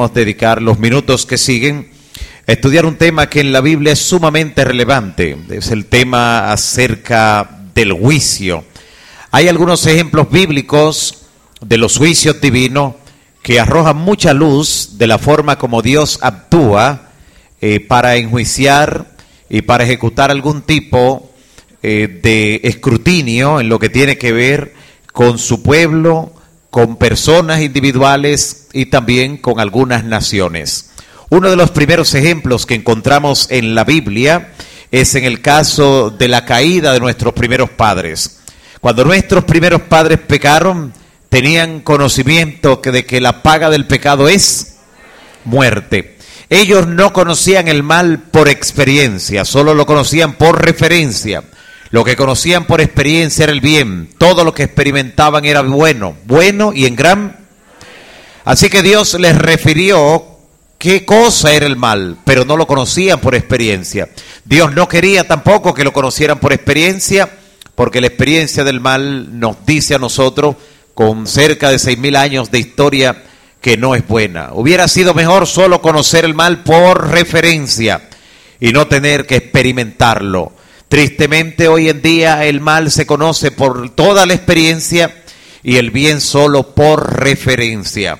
A dedicar los minutos que siguen a estudiar un tema que en la Biblia es sumamente relevante. Es el tema acerca del juicio. Hay algunos ejemplos bíblicos de los juicios divinos que arrojan mucha luz de la forma como Dios actúa eh, para enjuiciar y para ejecutar algún tipo eh, de escrutinio en lo que tiene que ver con su pueblo, con personas individuales y también con algunas naciones. Uno de los primeros ejemplos que encontramos en la Biblia es en el caso de la caída de nuestros primeros padres. Cuando nuestros primeros padres pecaron, tenían conocimiento de que la paga del pecado es muerte. Ellos no conocían el mal por experiencia, solo lo conocían por referencia. Lo que conocían por experiencia era el bien. Todo lo que experimentaban era bueno, bueno y en gran. Así que Dios les refirió qué cosa era el mal, pero no lo conocían por experiencia. Dios no quería tampoco que lo conocieran por experiencia, porque la experiencia del mal nos dice a nosotros, con cerca de seis mil años de historia, que no es buena. Hubiera sido mejor solo conocer el mal por referencia y no tener que experimentarlo. Tristemente hoy en día el mal se conoce por toda la experiencia y el bien solo por referencia.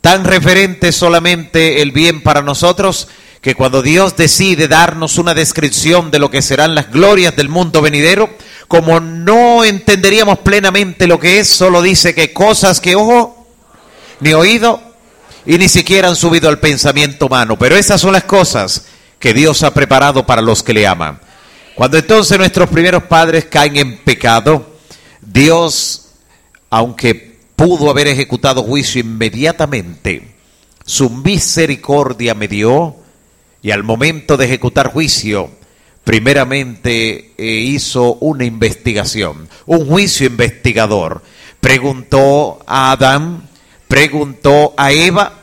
Tan referente solamente el bien para nosotros que cuando Dios decide darnos una descripción de lo que serán las glorias del mundo venidero, como no entenderíamos plenamente lo que es, solo dice que cosas que ojo ni oído y ni siquiera han subido al pensamiento humano. Pero esas son las cosas que Dios ha preparado para los que le aman. Cuando entonces nuestros primeros padres caen en pecado, Dios, aunque pudo haber ejecutado juicio inmediatamente, su misericordia me dio y al momento de ejecutar juicio, primeramente eh, hizo una investigación, un juicio investigador. Preguntó a Adán, preguntó a Eva,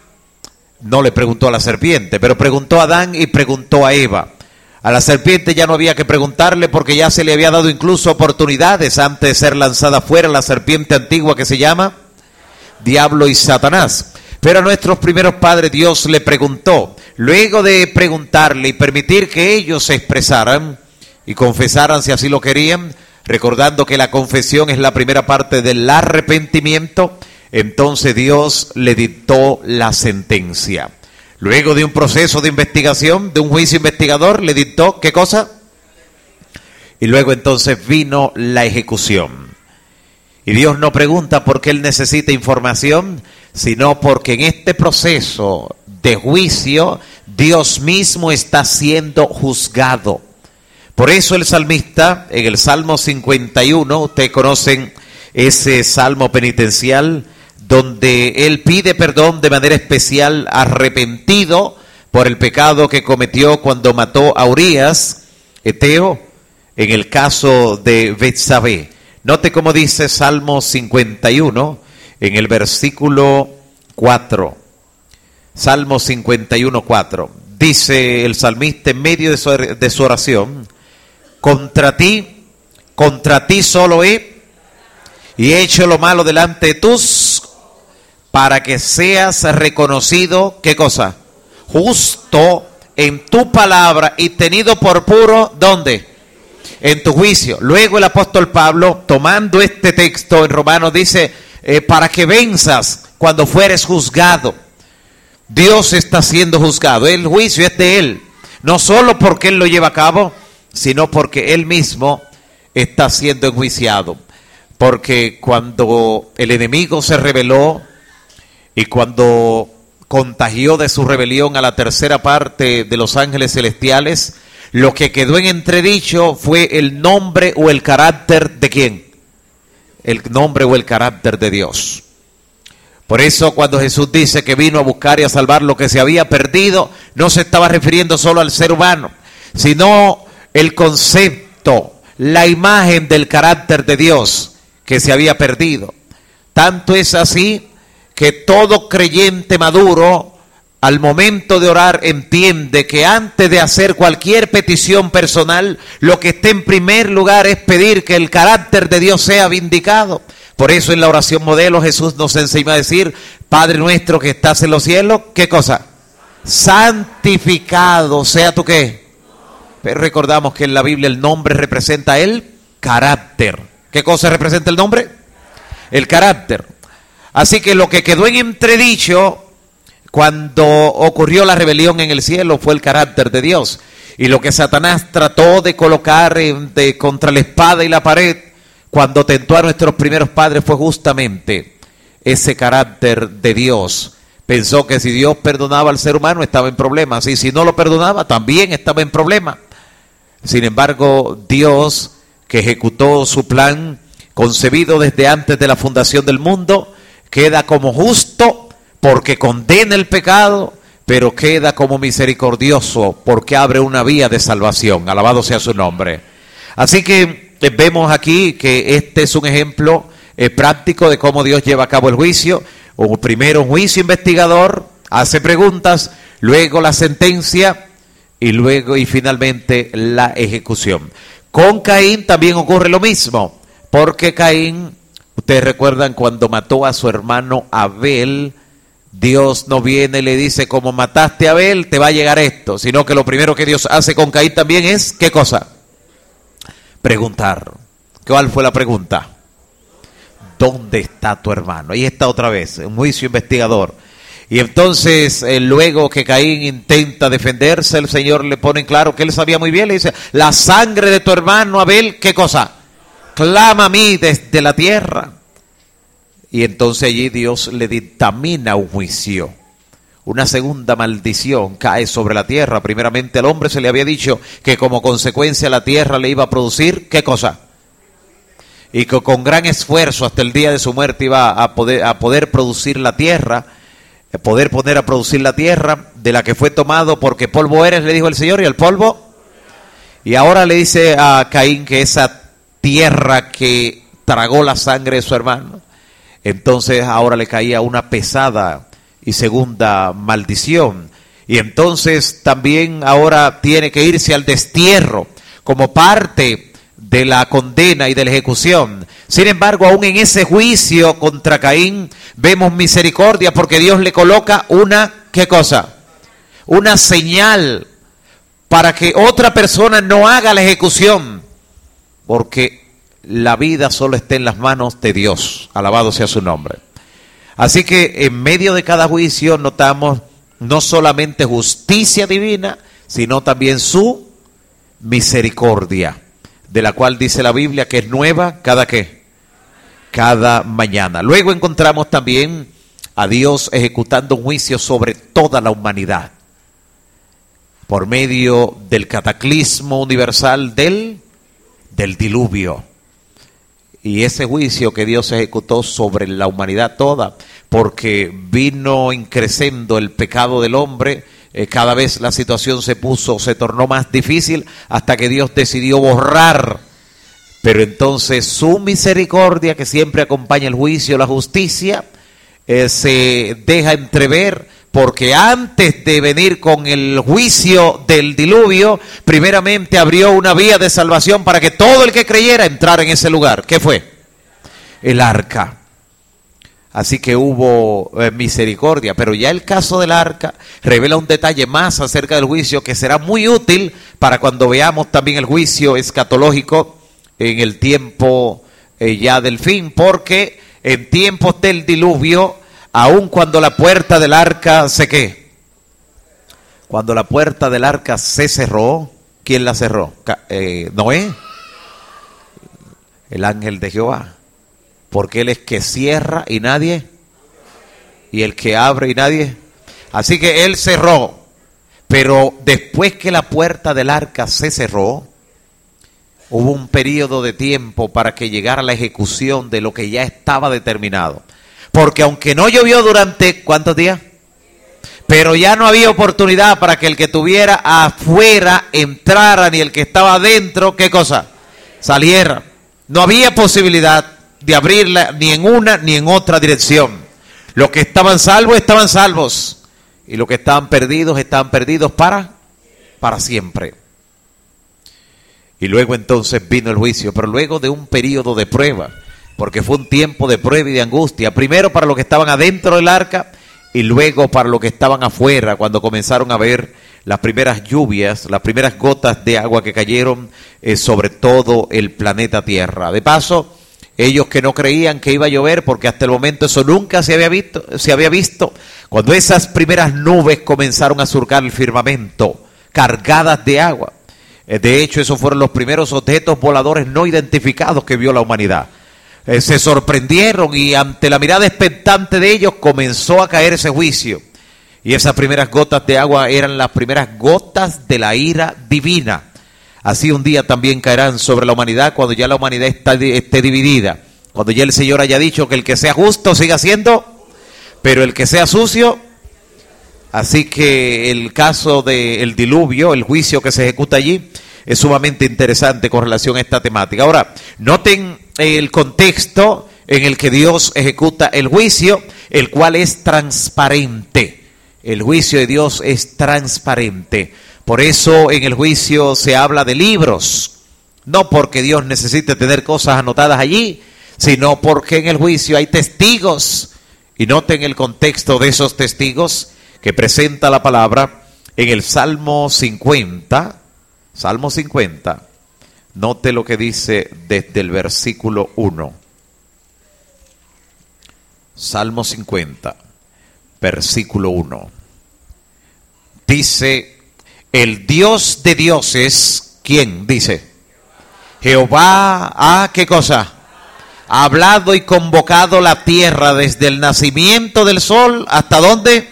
no le preguntó a la serpiente, pero preguntó a Adán y preguntó a Eva. A la serpiente ya no había que preguntarle porque ya se le había dado incluso oportunidades antes de ser lanzada fuera la serpiente antigua que se llama Diablo y Satanás. Pero a nuestros primeros padres Dios le preguntó, luego de preguntarle y permitir que ellos se expresaran y confesaran si así lo querían, recordando que la confesión es la primera parte del arrepentimiento, entonces Dios le dictó la sentencia. Luego de un proceso de investigación, de un juicio investigador, le dictó, ¿qué cosa? Y luego entonces vino la ejecución. Y Dios no pregunta por qué Él necesita información, sino porque en este proceso de juicio Dios mismo está siendo juzgado. Por eso el salmista, en el Salmo 51, ustedes conocen ese salmo penitencial, donde él pide perdón de manera especial arrepentido por el pecado que cometió cuando mató a Urias, Eteo, en el caso de Betsabé. Note cómo dice Salmo 51 en el versículo 4. Salmo 51, 4. Dice el salmista en medio de su, de su oración, contra ti, contra ti solo he y he hecho lo malo delante de tus para que seas reconocido, ¿qué cosa? Justo en tu palabra y tenido por puro, ¿dónde? En tu juicio. Luego el apóstol Pablo, tomando este texto en Romanos, dice, eh, para que venzas cuando fueres juzgado. Dios está siendo juzgado, el juicio es de Él. No solo porque Él lo lleva a cabo, sino porque Él mismo está siendo enjuiciado. Porque cuando el enemigo se rebeló, y cuando contagió de su rebelión a la tercera parte de los ángeles celestiales, lo que quedó en entredicho fue el nombre o el carácter de quién? El nombre o el carácter de Dios. Por eso cuando Jesús dice que vino a buscar y a salvar lo que se había perdido, no se estaba refiriendo solo al ser humano, sino el concepto, la imagen del carácter de Dios que se había perdido. Tanto es así que todo creyente maduro al momento de orar entiende que antes de hacer cualquier petición personal, lo que está en primer lugar es pedir que el carácter de Dios sea vindicado. Por eso en la oración modelo Jesús nos enseña a decir, Padre nuestro que estás en los cielos, ¿qué cosa? Santificado sea tu qué. Pero recordamos que en la Biblia el nombre representa el carácter. ¿Qué cosa representa el nombre? El carácter. Así que lo que quedó en entredicho cuando ocurrió la rebelión en el cielo fue el carácter de Dios. Y lo que Satanás trató de colocar de, contra la espada y la pared cuando tentó a nuestros primeros padres fue justamente ese carácter de Dios. Pensó que si Dios perdonaba al ser humano estaba en problemas y si no lo perdonaba también estaba en problemas. Sin embargo, Dios, que ejecutó su plan concebido desde antes de la fundación del mundo, queda como justo porque condena el pecado, pero queda como misericordioso porque abre una vía de salvación. Alabado sea su nombre. Así que eh, vemos aquí que este es un ejemplo eh, práctico de cómo Dios lleva a cabo el juicio. O primero un juicio investigador, hace preguntas, luego la sentencia y luego y finalmente la ejecución. Con Caín también ocurre lo mismo, porque Caín, recuerdan cuando mató a su hermano Abel, Dios no viene y le dice, como mataste a Abel, te va a llegar esto, sino que lo primero que Dios hace con Caín también es, ¿qué cosa? Preguntar. ¿Cuál fue la pregunta? ¿Dónde está tu hermano? Ahí está otra vez, un juicio investigador. Y entonces, eh, luego que Caín intenta defenderse, el Señor le pone en claro que él sabía muy bien, le dice, la sangre de tu hermano Abel, ¿qué cosa? Clama a mí desde la tierra. Y entonces allí Dios le dictamina un juicio. Una segunda maldición cae sobre la tierra. Primeramente al hombre se le había dicho que como consecuencia la tierra le iba a producir, ¿qué cosa? Y que con gran esfuerzo hasta el día de su muerte iba a poder, a poder producir la tierra, poder poner a producir la tierra de la que fue tomado porque polvo eres, le dijo el Señor, y el polvo. Y ahora le dice a Caín que esa tierra que tragó la sangre de su hermano, entonces ahora le caía una pesada y segunda maldición. Y entonces también ahora tiene que irse al destierro como parte de la condena y de la ejecución. Sin embargo, aún en ese juicio contra Caín vemos misericordia porque Dios le coloca una, ¿qué cosa? Una señal para que otra persona no haga la ejecución. Porque la vida solo está en las manos de Dios. Alabado sea su nombre. Así que en medio de cada juicio notamos no solamente justicia divina, sino también su misericordia, de la cual dice la Biblia que es nueva cada qué, cada mañana. Luego encontramos también a Dios ejecutando un juicio sobre toda la humanidad por medio del cataclismo universal del, del diluvio y ese juicio que Dios ejecutó sobre la humanidad toda, porque vino increciendo el pecado del hombre, eh, cada vez la situación se puso, se tornó más difícil hasta que Dios decidió borrar. Pero entonces su misericordia, que siempre acompaña el juicio, la justicia, eh, se deja entrever porque antes de venir con el juicio del diluvio, primeramente abrió una vía de salvación para que todo el que creyera entrara en ese lugar. ¿Qué fue? El arca. Así que hubo eh, misericordia, pero ya el caso del arca revela un detalle más acerca del juicio que será muy útil para cuando veamos también el juicio escatológico en el tiempo eh, ya del fin, porque en tiempos del diluvio aun cuando la puerta del arca se qué. Cuando la puerta del arca se cerró, ¿quién la cerró? Eh, Noé, el ángel de Jehová. Porque él es que cierra y nadie, y el que abre y nadie. Así que él cerró. Pero después que la puerta del arca se cerró, hubo un periodo de tiempo para que llegara la ejecución de lo que ya estaba determinado. Porque aunque no llovió durante cuántos días, pero ya no había oportunidad para que el que tuviera afuera entrara, ni el que estaba adentro, ¿qué cosa? Saliera. No había posibilidad de abrirla ni en una ni en otra dirección. Los que estaban salvos estaban salvos. Y los que estaban perdidos estaban perdidos para, para siempre. Y luego entonces vino el juicio, pero luego de un periodo de prueba porque fue un tiempo de prueba y de angustia, primero para los que estaban adentro del arca y luego para los que estaban afuera, cuando comenzaron a ver las primeras lluvias, las primeras gotas de agua que cayeron eh, sobre todo el planeta Tierra. De paso, ellos que no creían que iba a llover, porque hasta el momento eso nunca se había visto, se había visto, cuando esas primeras nubes comenzaron a surcar el firmamento, cargadas de agua. Eh, de hecho, esos fueron los primeros objetos voladores no identificados que vio la humanidad. Eh, se sorprendieron y ante la mirada expectante de ellos comenzó a caer ese juicio. Y esas primeras gotas de agua eran las primeras gotas de la ira divina. Así un día también caerán sobre la humanidad cuando ya la humanidad está, esté dividida. Cuando ya el Señor haya dicho que el que sea justo siga siendo, pero el que sea sucio. Así que el caso del diluvio, el juicio que se ejecuta allí, es sumamente interesante con relación a esta temática. Ahora, noten el contexto en el que Dios ejecuta el juicio, el cual es transparente. El juicio de Dios es transparente. Por eso en el juicio se habla de libros. No porque Dios necesite tener cosas anotadas allí, sino porque en el juicio hay testigos. Y noten el contexto de esos testigos que presenta la palabra en el Salmo 50. Salmo 50. Note lo que dice desde el versículo 1. Salmo 50 versículo 1. Dice, el Dios de dioses, ¿quién? Dice, Jehová, ¿a ah, qué cosa? Ha hablado y convocado la tierra desde el nacimiento del sol hasta dónde?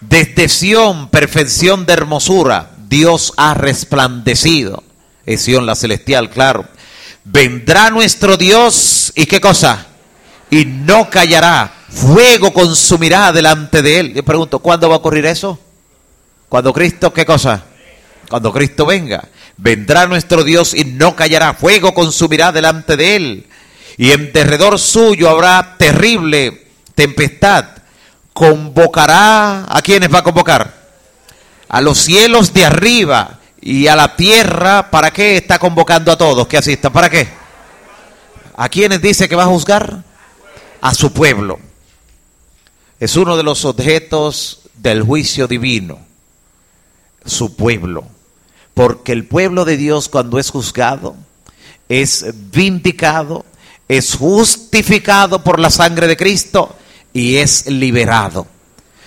Desde Sión, perfección de hermosura, Dios ha resplandecido. Es Sión la celestial, claro. Vendrá nuestro Dios y qué cosa? Y no callará Fuego consumirá delante de él. Yo pregunto, ¿cuándo va a ocurrir eso? Cuando Cristo, ¿qué cosa? Cuando Cristo venga. Vendrá nuestro Dios y no callará. Fuego consumirá delante de él. Y en derredor suyo habrá terrible tempestad. Convocará, ¿a quiénes va a convocar? A los cielos de arriba y a la tierra. ¿Para qué está convocando a todos que asistan? ¿Para qué? ¿A quiénes dice que va a juzgar? A su pueblo es uno de los objetos del juicio divino, su pueblo. Porque el pueblo de Dios cuando es juzgado, es vindicado, es justificado por la sangre de Cristo y es liberado.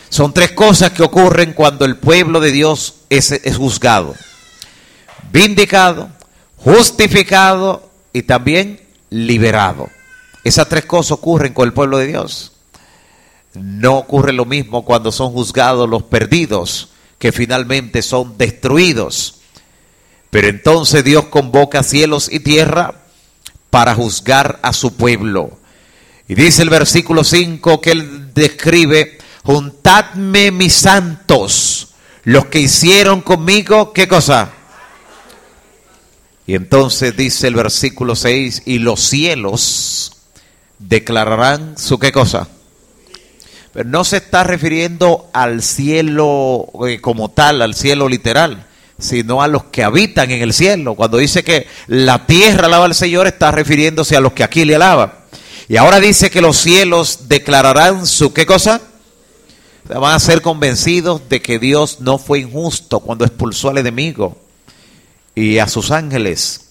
Son tres cosas que ocurren cuando el pueblo de Dios es, es juzgado. Vindicado, justificado y también liberado. Esas tres cosas ocurren con el pueblo de Dios. No ocurre lo mismo cuando son juzgados los perdidos, que finalmente son destruidos. Pero entonces Dios convoca cielos y tierra para juzgar a su pueblo. Y dice el versículo 5 que él describe, juntadme mis santos, los que hicieron conmigo, ¿qué cosa? Y entonces dice el versículo 6, y los cielos declararán su qué cosa? Pero no se está refiriendo al cielo eh, como tal, al cielo literal, sino a los que habitan en el cielo. Cuando dice que la tierra alaba al Señor, está refiriéndose a los que aquí le alaban. Y ahora dice que los cielos declararán su qué cosa? Van a ser convencidos de que Dios no fue injusto cuando expulsó al enemigo y a sus ángeles.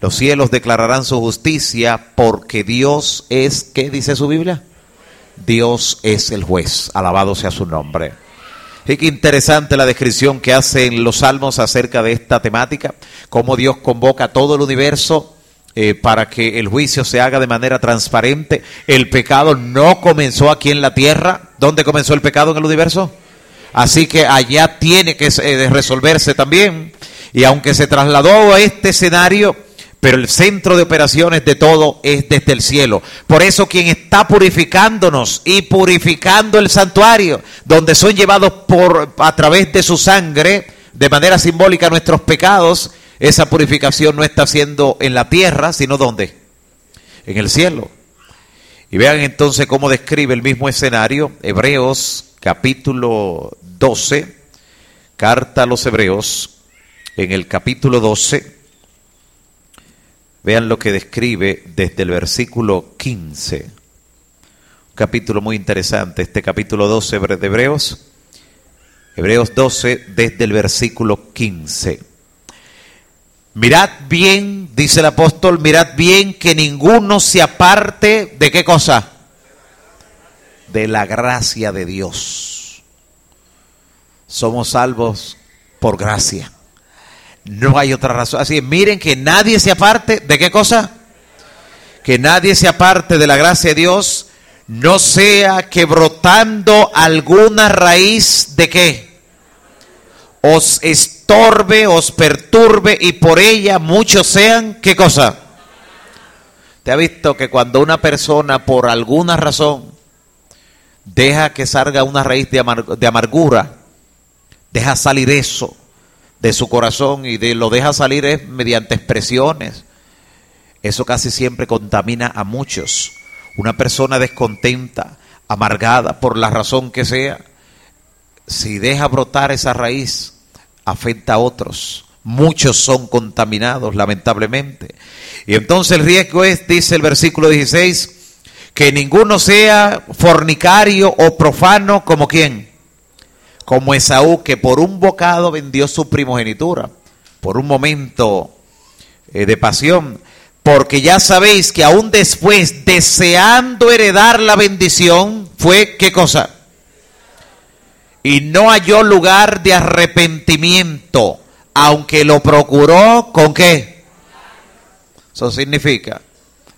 Los cielos declararán su justicia porque Dios es, ¿qué dice su Biblia? Dios es el juez, alabado sea su nombre. Y qué interesante la descripción que hacen los salmos acerca de esta temática, cómo Dios convoca a todo el universo eh, para que el juicio se haga de manera transparente. El pecado no comenzó aquí en la tierra. ¿Dónde comenzó el pecado en el universo? Así que allá tiene que eh, resolverse también. Y aunque se trasladó a este escenario, pero el centro de operaciones de todo es desde el cielo. Por eso quien está purificándonos y purificando el santuario, donde son llevados por a través de su sangre, de manera simbólica nuestros pecados, esa purificación no está siendo en la tierra, sino ¿dónde? En el cielo. Y vean entonces cómo describe el mismo escenario, Hebreos capítulo 12, carta a los Hebreos, en el capítulo 12, Vean lo que describe desde el versículo 15. Un capítulo muy interesante, este capítulo 12 de Hebreos. Hebreos 12 desde el versículo 15. Mirad bien, dice el apóstol, mirad bien que ninguno se aparte de qué cosa? De la gracia de Dios. Somos salvos por gracia. No hay otra razón. Así miren que nadie se aparte de qué cosa? Que nadie se aparte de la gracia de Dios, no sea que brotando alguna raíz de qué? Os estorbe, os perturbe y por ella muchos sean, ¿qué cosa? ¿Te ha visto que cuando una persona por alguna razón deja que salga una raíz de, de amargura, deja salir eso, de su corazón y de, lo deja salir es mediante expresiones. Eso casi siempre contamina a muchos. Una persona descontenta, amargada por la razón que sea, si deja brotar esa raíz, afecta a otros. Muchos son contaminados, lamentablemente. Y entonces el riesgo es, dice el versículo 16, que ninguno sea fornicario o profano como quien como Esaú, que por un bocado vendió su primogenitura, por un momento eh, de pasión, porque ya sabéis que aún después, deseando heredar la bendición, fue qué cosa? Y no halló lugar de arrepentimiento, aunque lo procuró con qué? Eso significa,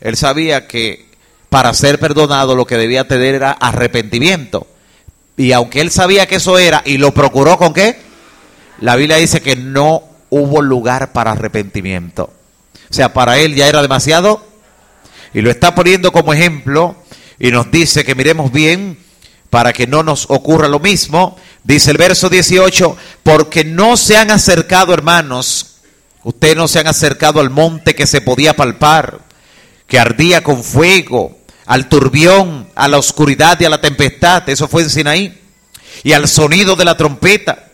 él sabía que para ser perdonado lo que debía tener era arrepentimiento. Y aunque él sabía que eso era y lo procuró con qué, la Biblia dice que no hubo lugar para arrepentimiento. O sea, para él ya era demasiado. Y lo está poniendo como ejemplo y nos dice que miremos bien para que no nos ocurra lo mismo. Dice el verso 18, porque no se han acercado, hermanos, ustedes no se han acercado al monte que se podía palpar, que ardía con fuego al turbión, a la oscuridad y a la tempestad, eso fue en Sinaí, y al sonido de la trompeta,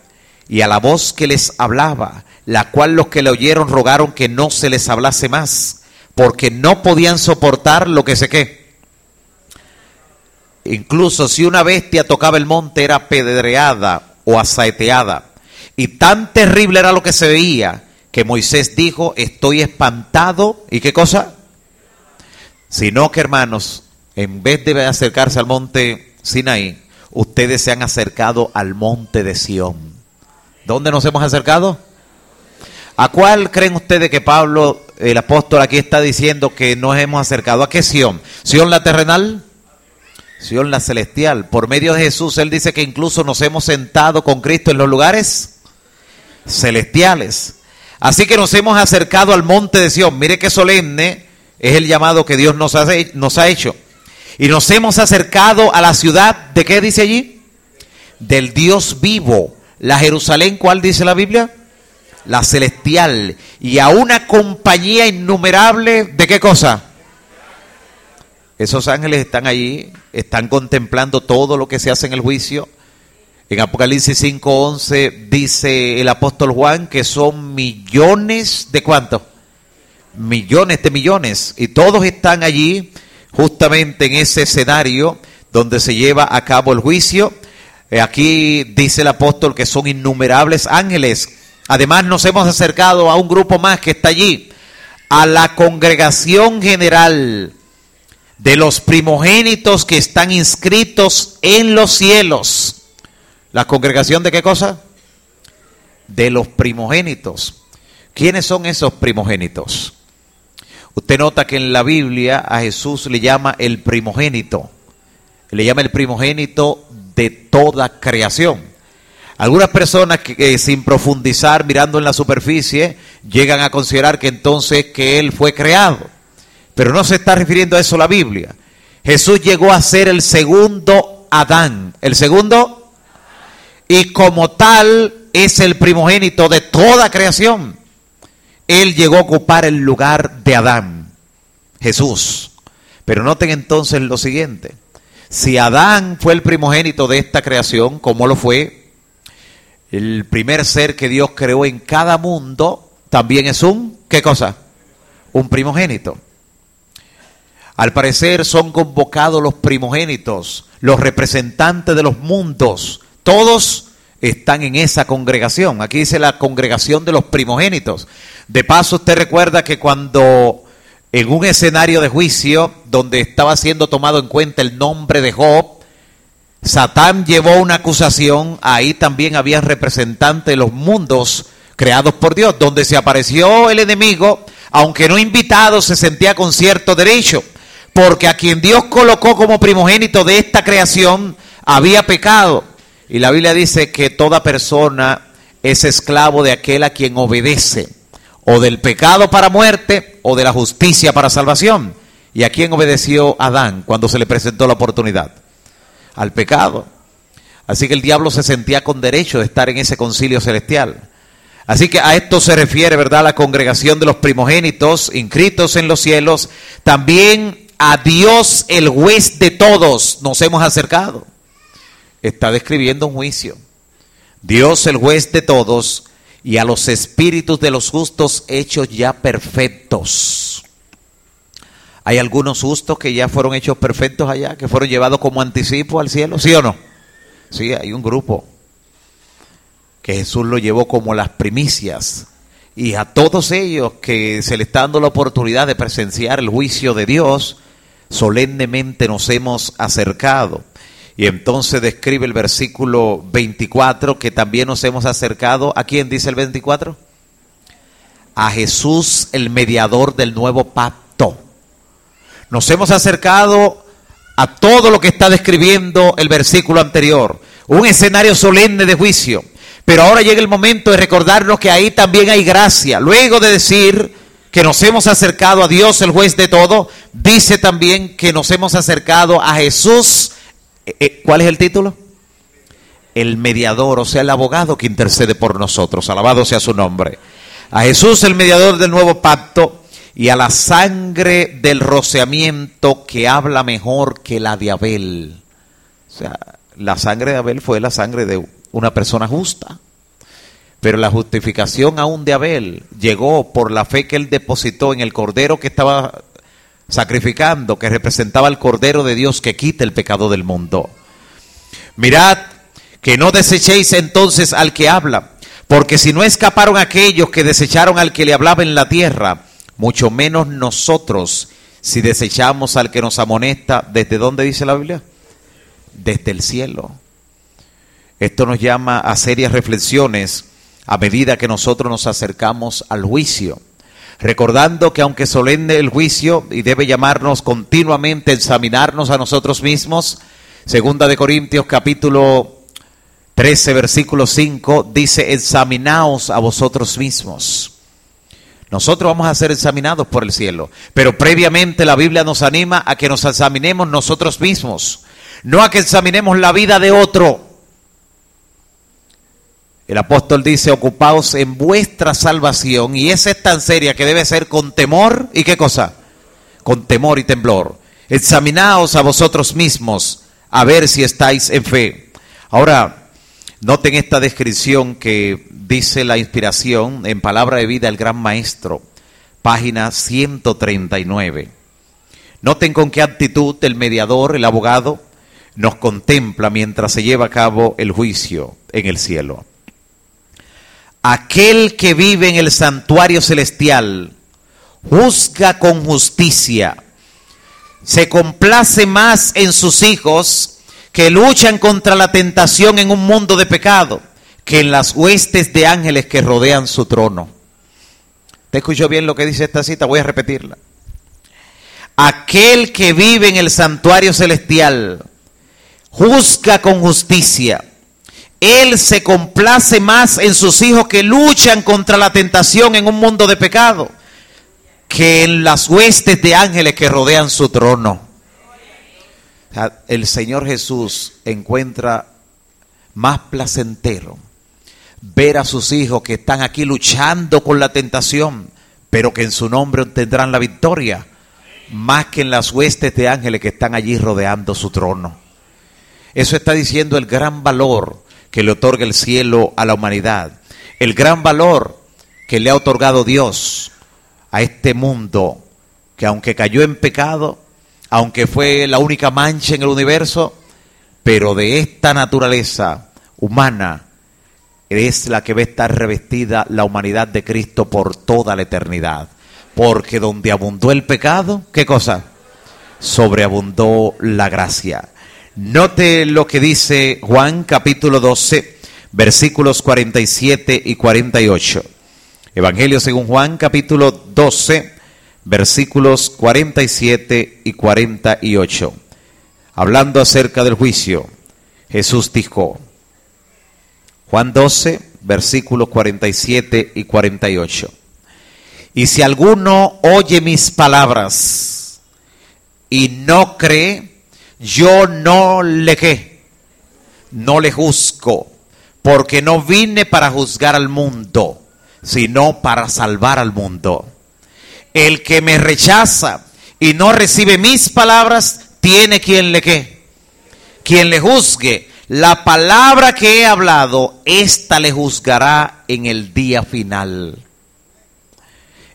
y a la voz que les hablaba, la cual los que le oyeron rogaron que no se les hablase más, porque no podían soportar lo que se qué. Incluso si una bestia tocaba el monte era pedreada o asaeteada, y tan terrible era lo que se veía, que Moisés dijo, estoy espantado, ¿y qué cosa? Sino que, hermanos, en vez de acercarse al monte Sinaí, ustedes se han acercado al monte de Sión. ¿Dónde nos hemos acercado? ¿A cuál creen ustedes que Pablo, el apóstol, aquí está diciendo que nos hemos acercado? ¿A qué Sión? ¿Sión la terrenal? Sión la celestial. Por medio de Jesús, Él dice que incluso nos hemos sentado con Cristo en los lugares celestiales. Así que nos hemos acercado al monte de Sión. Mire qué solemne es el llamado que Dios nos ha, nos ha hecho. Y nos hemos acercado a la ciudad, ¿de qué dice allí? Del Dios vivo. La Jerusalén, ¿cuál dice la Biblia? La celestial. Y a una compañía innumerable, ¿de qué cosa? Esos ángeles están allí, están contemplando todo lo que se hace en el juicio. En Apocalipsis 5:11 dice el apóstol Juan que son millones de cuántos? Millones de millones, y todos están allí justamente en ese escenario donde se lleva a cabo el juicio. Eh, aquí dice el apóstol que son innumerables ángeles. Además nos hemos acercado a un grupo más que está allí, a la congregación general de los primogénitos que están inscritos en los cielos. ¿La congregación de qué cosa? De los primogénitos. ¿Quiénes son esos primogénitos? Usted nota que en la Biblia a Jesús le llama el primogénito. Le llama el primogénito de toda creación. Algunas personas que, sin profundizar, mirando en la superficie, llegan a considerar que entonces que Él fue creado. Pero no se está refiriendo a eso la Biblia. Jesús llegó a ser el segundo Adán. El segundo. Y como tal es el primogénito de toda creación. Él llegó a ocupar el lugar de Adán, Jesús. Pero noten entonces lo siguiente. Si Adán fue el primogénito de esta creación, como lo fue, el primer ser que Dios creó en cada mundo, también es un, ¿qué cosa? un primogénito. Al parecer son convocados los primogénitos, los representantes de los mundos. Todos están en esa congregación. Aquí dice la congregación de los primogénitos. De paso, usted recuerda que cuando en un escenario de juicio donde estaba siendo tomado en cuenta el nombre de Job, Satán llevó una acusación, ahí también había representantes de los mundos creados por Dios, donde se apareció el enemigo, aunque no invitado, se sentía con cierto derecho porque a quien Dios colocó como primogénito de esta creación había pecado. Y la Biblia dice que toda persona es esclavo de aquel a quien obedece, o del pecado para muerte, o de la justicia para salvación. ¿Y a quién obedeció Adán cuando se le presentó la oportunidad? Al pecado. Así que el diablo se sentía con derecho de estar en ese concilio celestial. Así que a esto se refiere, ¿verdad? La congregación de los primogénitos inscritos en los cielos. También a Dios el juez de todos nos hemos acercado. Está describiendo un juicio. Dios el juez de todos y a los espíritus de los justos hechos ya perfectos. Hay algunos justos que ya fueron hechos perfectos allá, que fueron llevados como anticipo al cielo, ¿sí o no? Sí, hay un grupo que Jesús lo llevó como las primicias. Y a todos ellos que se les está dando la oportunidad de presenciar el juicio de Dios, solemnemente nos hemos acercado. Y entonces describe el versículo 24 que también nos hemos acercado. ¿A quién dice el 24? A Jesús, el mediador del nuevo pacto. Nos hemos acercado a todo lo que está describiendo el versículo anterior. Un escenario solemne de juicio. Pero ahora llega el momento de recordarnos que ahí también hay gracia. Luego de decir que nos hemos acercado a Dios, el juez de todo, dice también que nos hemos acercado a Jesús. Eh, eh, ¿Cuál es el título? El mediador, o sea, el abogado que intercede por nosotros. Alabado sea su nombre. A Jesús, el mediador del nuevo pacto, y a la sangre del rociamiento que habla mejor que la de Abel. O sea, la sangre de Abel fue la sangre de una persona justa. Pero la justificación aún de Abel llegó por la fe que él depositó en el cordero que estaba sacrificando, que representaba el cordero de Dios que quita el pecado del mundo. Mirad que no desechéis entonces al que habla, porque si no escaparon aquellos que desecharon al que le hablaba en la tierra, mucho menos nosotros si desechamos al que nos amonesta, ¿desde dónde dice la Biblia? Desde el cielo. Esto nos llama a serias reflexiones a medida que nosotros nos acercamos al juicio. Recordando que aunque solemne el juicio y debe llamarnos continuamente a examinarnos a nosotros mismos, segunda de Corintios capítulo 13 versículo 5 dice, examinaos a vosotros mismos. Nosotros vamos a ser examinados por el cielo, pero previamente la Biblia nos anima a que nos examinemos nosotros mismos, no a que examinemos la vida de otro. El apóstol dice, ocupaos en vuestra salvación y esa es tan seria que debe ser con temor y qué cosa? Con temor y temblor. Examinaos a vosotros mismos a ver si estáis en fe. Ahora, noten esta descripción que dice la inspiración en palabra de vida el gran maestro, página 139. Noten con qué actitud el mediador, el abogado, nos contempla mientras se lleva a cabo el juicio en el cielo. Aquel que vive en el santuario celestial juzga con justicia, se complace más en sus hijos que luchan contra la tentación en un mundo de pecado que en las huestes de ángeles que rodean su trono. ¿Te escuchó bien lo que dice esta cita? Voy a repetirla. Aquel que vive en el santuario celestial juzga con justicia él se complace más en sus hijos que luchan contra la tentación en un mundo de pecado que en las huestes de ángeles que rodean su trono. el Señor Jesús encuentra más placentero ver a sus hijos que están aquí luchando con la tentación, pero que en su nombre obtendrán la victoria, más que en las huestes de ángeles que están allí rodeando su trono. Eso está diciendo el gran valor que le otorga el cielo a la humanidad, el gran valor que le ha otorgado Dios a este mundo que aunque cayó en pecado, aunque fue la única mancha en el universo, pero de esta naturaleza humana es la que va a estar revestida la humanidad de Cristo por toda la eternidad. Porque donde abundó el pecado, ¿qué cosa? Sobreabundó la gracia. Note lo que dice Juan capítulo 12, versículos 47 y 48. Evangelio según Juan capítulo 12, versículos 47 y 48. Hablando acerca del juicio, Jesús dijo, Juan 12, versículos 47 y 48. Y si alguno oye mis palabras y no cree, yo no le qué, no le juzgo, porque no vine para juzgar al mundo, sino para salvar al mundo. El que me rechaza y no recibe mis palabras, tiene quien le qué, quien le juzgue. La palabra que he hablado, ésta le juzgará en el día final.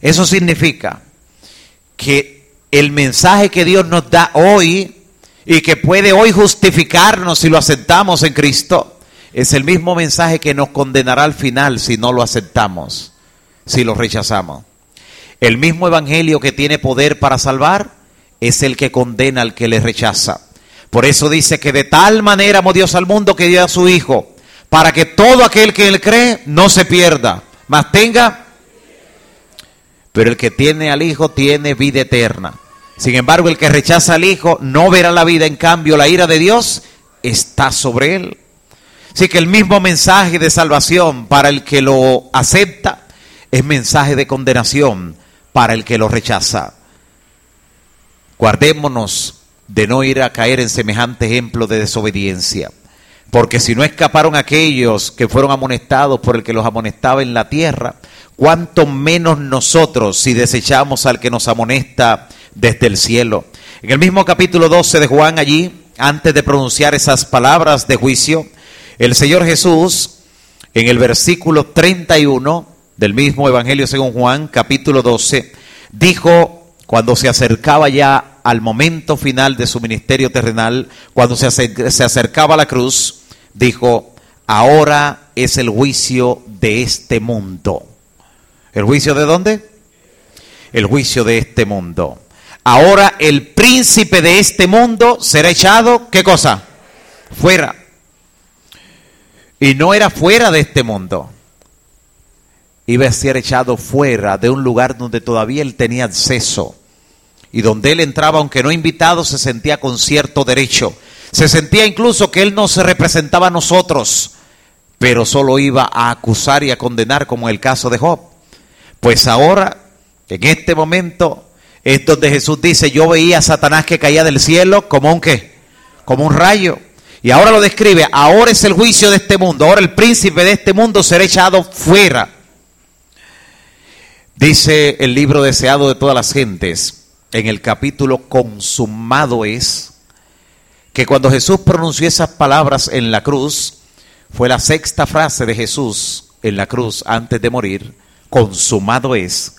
Eso significa que el mensaje que Dios nos da hoy y que puede hoy justificarnos si lo aceptamos en Cristo, es el mismo mensaje que nos condenará al final si no lo aceptamos, si lo rechazamos. El mismo evangelio que tiene poder para salvar es el que condena al que le rechaza. Por eso dice que de tal manera amó Dios al mundo que dio a su Hijo, para que todo aquel que él cree no se pierda, mas tenga, pero el que tiene al Hijo tiene vida eterna. Sin embargo, el que rechaza al Hijo no verá la vida, en cambio la ira de Dios está sobre él. Así que el mismo mensaje de salvación para el que lo acepta es mensaje de condenación para el que lo rechaza. Guardémonos de no ir a caer en semejante ejemplo de desobediencia. Porque si no escaparon aquellos que fueron amonestados por el que los amonestaba en la tierra, cuánto menos nosotros si desechamos al que nos amonesta desde el cielo. En el mismo capítulo 12 de Juan allí, antes de pronunciar esas palabras de juicio, el Señor Jesús, en el versículo 31 del mismo Evangelio según Juan, capítulo 12, dijo, cuando se acercaba ya al momento final de su ministerio terrenal, cuando se, acercaba a la cruz, dijo, ahora es el juicio de este mundo. ¿El juicio de dónde? El juicio de este mundo. Ahora el príncipe de este mundo será echado, ¿qué cosa? Fuera. Y no era fuera de este mundo. Iba a ser echado fuera de un lugar donde todavía él tenía acceso y donde él entraba, aunque no invitado, se sentía con cierto derecho. Se sentía incluso que él no se representaba a nosotros, pero solo iba a acusar y a condenar, como en el caso de Job. Pues ahora, en este momento, es donde Jesús dice, yo veía a Satanás que caía del cielo como un qué, como un rayo. Y ahora lo describe, ahora es el juicio de este mundo, ahora el príncipe de este mundo será echado fuera. Dice el libro deseado de todas las gentes, en el capítulo consumado es, que cuando Jesús pronunció esas palabras en la cruz, fue la sexta frase de Jesús en la cruz antes de morir, consumado es.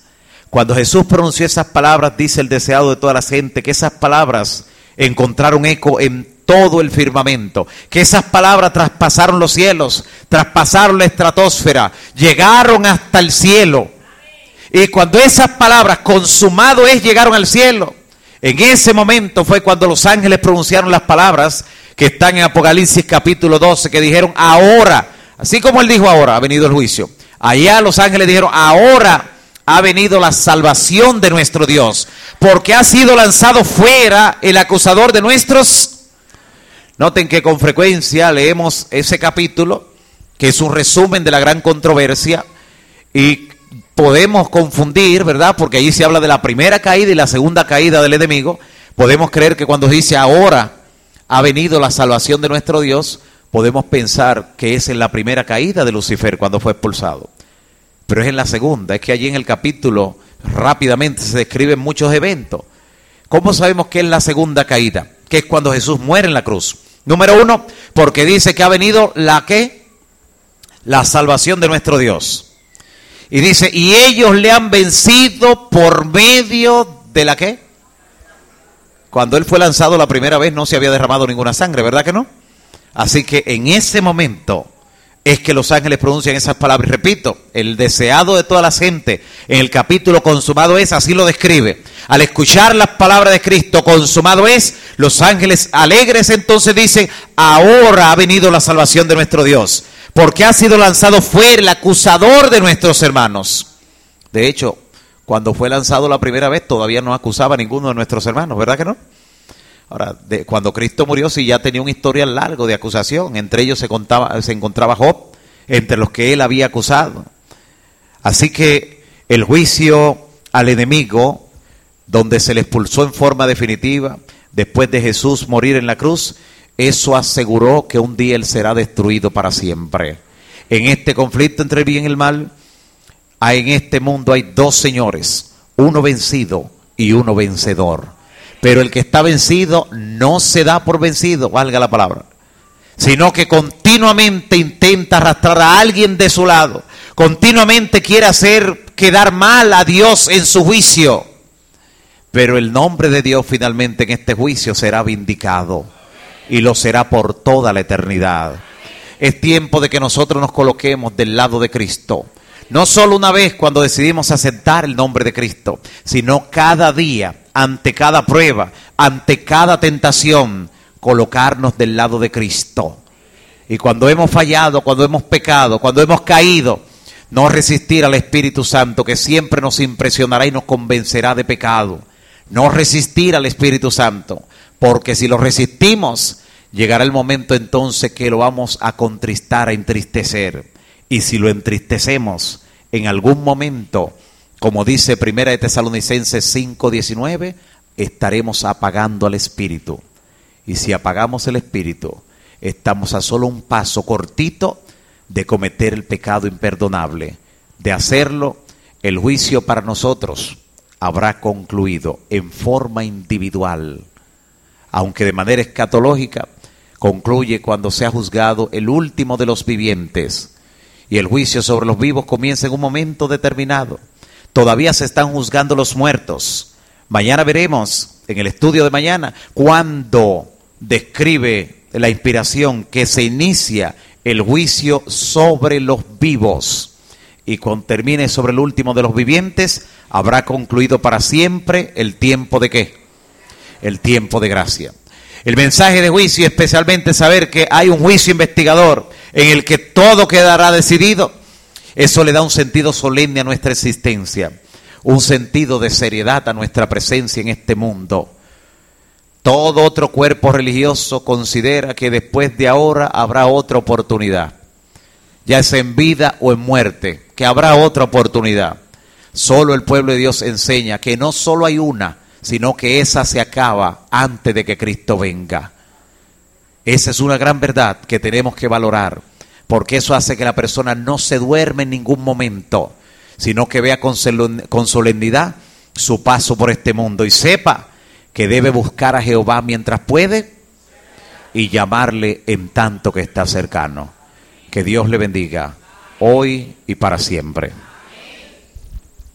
Cuando Jesús pronunció esas palabras, dice el deseado de toda la gente, que esas palabras encontraron eco en todo el firmamento, que esas palabras traspasaron los cielos, traspasaron la estratosfera, llegaron hasta el cielo y cuando esas palabras, consumado es, llegaron al cielo, en ese momento fue cuando los ángeles pronunciaron las palabras que están en Apocalipsis capítulo 12, que dijeron, ahora, así como él dijo ahora, ha venido el juicio. Allá los ángeles dijeron, ahora ha venido la salvación de nuestro Dios, porque ha sido lanzado fuera el acusador de nuestros. Noten que con frecuencia leemos ese capítulo, que es un resumen de la gran controversia, y podemos confundir, ¿verdad? Porque allí se habla de la primera caída y la segunda caída del enemigo. Podemos creer que cuando dice ahora ha venido la salvación de nuestro Dios, podemos pensar que es en la primera caída de Lucifer cuando fue expulsado. Pero es en la segunda, es que allí en el capítulo rápidamente se describen muchos eventos. ¿Cómo sabemos que es la segunda caída? Que es cuando Jesús muere en la cruz. Número uno, porque dice que ha venido la que? La salvación de nuestro Dios. Y dice, y ellos le han vencido por medio de la qué? Cuando él fue lanzado la primera vez no se había derramado ninguna sangre, ¿verdad que no? Así que en ese momento es que los ángeles pronuncian esas palabras. Y repito, el deseado de toda la gente en el capítulo consumado es, así lo describe. Al escuchar las palabras de Cristo, consumado es, los ángeles alegres entonces dicen, ahora ha venido la salvación de nuestro Dios, porque ha sido lanzado fuera el acusador de nuestros hermanos. De hecho, cuando fue lanzado la primera vez, todavía no acusaba a ninguno de nuestros hermanos, ¿verdad que no? Ahora, de, cuando Cristo murió, sí ya tenía un historial largo de acusación. Entre ellos se, contaba, se encontraba Job, entre los que él había acusado. Así que el juicio al enemigo, donde se le expulsó en forma definitiva, después de Jesús morir en la cruz, eso aseguró que un día él será destruido para siempre. En este conflicto entre el bien y el mal, en este mundo hay dos señores, uno vencido y uno vencedor. Pero el que está vencido no se da por vencido, valga la palabra, sino que continuamente intenta arrastrar a alguien de su lado, continuamente quiere hacer quedar mal a Dios en su juicio. Pero el nombre de Dios finalmente en este juicio será vindicado y lo será por toda la eternidad. Es tiempo de que nosotros nos coloquemos del lado de Cristo. No solo una vez cuando decidimos aceptar el nombre de Cristo, sino cada día ante cada prueba, ante cada tentación, colocarnos del lado de Cristo. Y cuando hemos fallado, cuando hemos pecado, cuando hemos caído, no resistir al Espíritu Santo que siempre nos impresionará y nos convencerá de pecado. No resistir al Espíritu Santo, porque si lo resistimos, llegará el momento entonces que lo vamos a contristar, a entristecer. Y si lo entristecemos en algún momento, como dice Primera de Tesalonicenses 5:19, estaremos apagando al espíritu. Y si apagamos el espíritu, estamos a solo un paso cortito de cometer el pecado imperdonable. De hacerlo, el juicio para nosotros habrá concluido en forma individual, aunque de manera escatológica concluye cuando se ha juzgado el último de los vivientes y el juicio sobre los vivos comienza en un momento determinado. Todavía se están juzgando los muertos. Mañana veremos, en el estudio de mañana, cuando describe la inspiración que se inicia el juicio sobre los vivos. Y cuando termine sobre el último de los vivientes, habrá concluido para siempre el tiempo de qué? El tiempo de gracia. El mensaje de juicio, especialmente saber que hay un juicio investigador en el que todo quedará decidido eso le da un sentido solemne a nuestra existencia, un sentido de seriedad a nuestra presencia en este mundo. Todo otro cuerpo religioso considera que después de ahora habrá otra oportunidad, ya sea en vida o en muerte, que habrá otra oportunidad. Solo el pueblo de Dios enseña que no solo hay una, sino que esa se acaba antes de que Cristo venga. Esa es una gran verdad que tenemos que valorar porque eso hace que la persona no se duerme en ningún momento, sino que vea con solemnidad su paso por este mundo y sepa que debe buscar a Jehová mientras puede y llamarle en tanto que está cercano. Que Dios le bendiga hoy y para siempre.